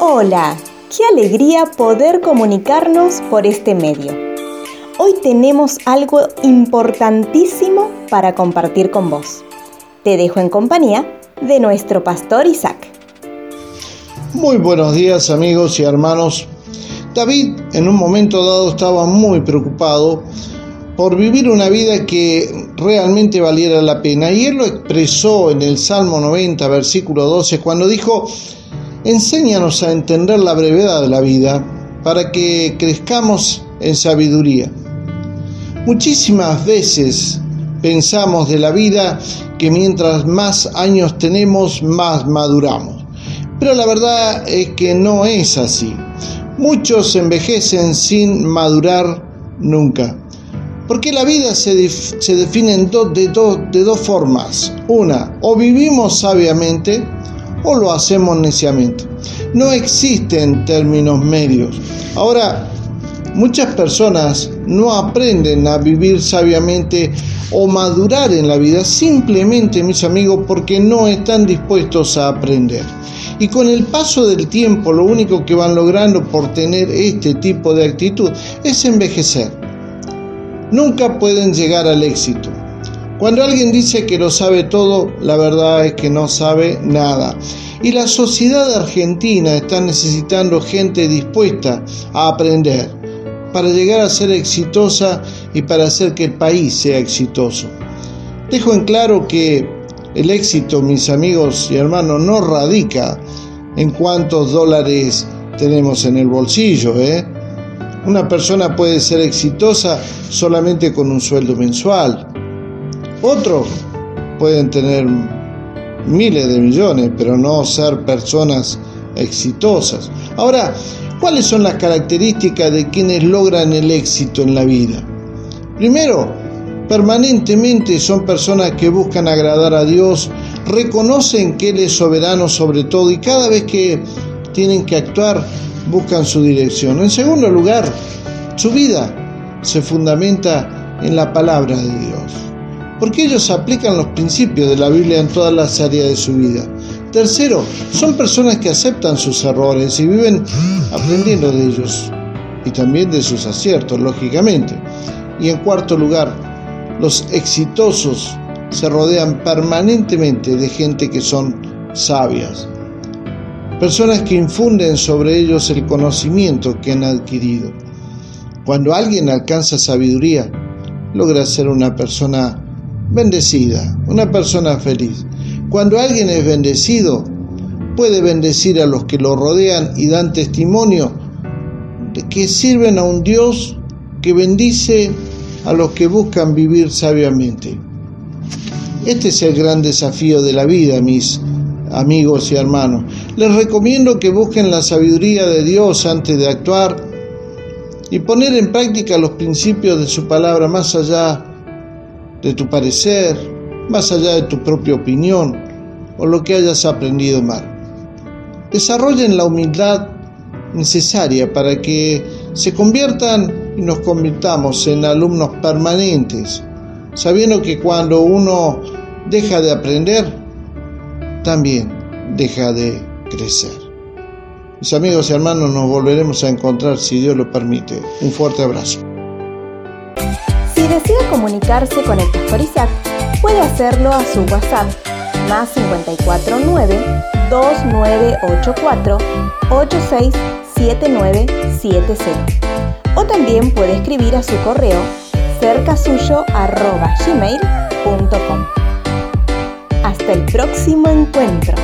Hola, qué alegría poder comunicarnos por este medio. Hoy tenemos algo importantísimo para compartir con vos. Te dejo en compañía de nuestro pastor Isaac. Muy buenos días amigos y hermanos. David en un momento dado estaba muy preocupado por vivir una vida que realmente valiera la pena. Y él lo expresó en el Salmo 90, versículo 12, cuando dijo, enséñanos a entender la brevedad de la vida para que crezcamos en sabiduría. Muchísimas veces pensamos de la vida que mientras más años tenemos, más maduramos. Pero la verdad es que no es así. Muchos envejecen sin madurar nunca. Porque la vida se, define en de, de dos formas. Una, o vivimos sabiamente o lo hacemos neciamente. No existen términos medios. Ahora, muchas personas no aprenden a vivir sabiamente o madurar en la vida simplemente, mis amigos, porque no están dispuestos a aprender. Y con el paso del tiempo lo único que van logrando por tener este tipo de actitud es envejecer nunca pueden llegar al éxito. Cuando alguien dice que lo sabe todo, la verdad es que no sabe nada. Y la sociedad argentina está necesitando gente dispuesta a aprender para llegar a ser exitosa y para hacer que el país sea exitoso. Dejo en claro que el éxito, mis amigos y hermanos, no radica en cuántos dólares tenemos en el bolsillo, ¿eh? Una persona puede ser exitosa solamente con un sueldo mensual. Otros pueden tener miles de millones, pero no ser personas exitosas. Ahora, ¿cuáles son las características de quienes logran el éxito en la vida? Primero, permanentemente son personas que buscan agradar a Dios, reconocen que Él es soberano sobre todo y cada vez que tienen que actuar buscan su dirección. En segundo lugar, su vida se fundamenta en la palabra de Dios, porque ellos aplican los principios de la Biblia en todas las áreas de su vida. Tercero, son personas que aceptan sus errores y viven aprendiendo de ellos y también de sus aciertos, lógicamente. Y en cuarto lugar, los exitosos se rodean permanentemente de gente que son sabias, personas que infunden sobre ellos el conocimiento que han adquirido. Cuando alguien alcanza sabiduría, logra ser una persona bendecida, una persona feliz. Cuando alguien es bendecido, puede bendecir a los que lo rodean y dan testimonio de que sirven a un Dios que bendice a los que buscan vivir sabiamente. Este es el gran desafío de la vida, mis amigos y hermanos. Les recomiendo que busquen la sabiduría de Dios antes de actuar y poner en práctica los principios de su palabra más allá de tu parecer, más allá de tu propia opinión o lo que hayas aprendido mal. Desarrollen la humildad necesaria para que se conviertan y nos convirtamos en alumnos permanentes, sabiendo que cuando uno deja de aprender, también deja de crecer. Mis amigos y hermanos, nos volveremos a encontrar si Dios lo permite. Un fuerte abrazo. Si desea comunicarse con el Isaac, puede hacerlo a su WhatsApp más 549 2984 867970 o también puede escribir a su correo cercasuyo.gmail.com hasta el próximo encuentro.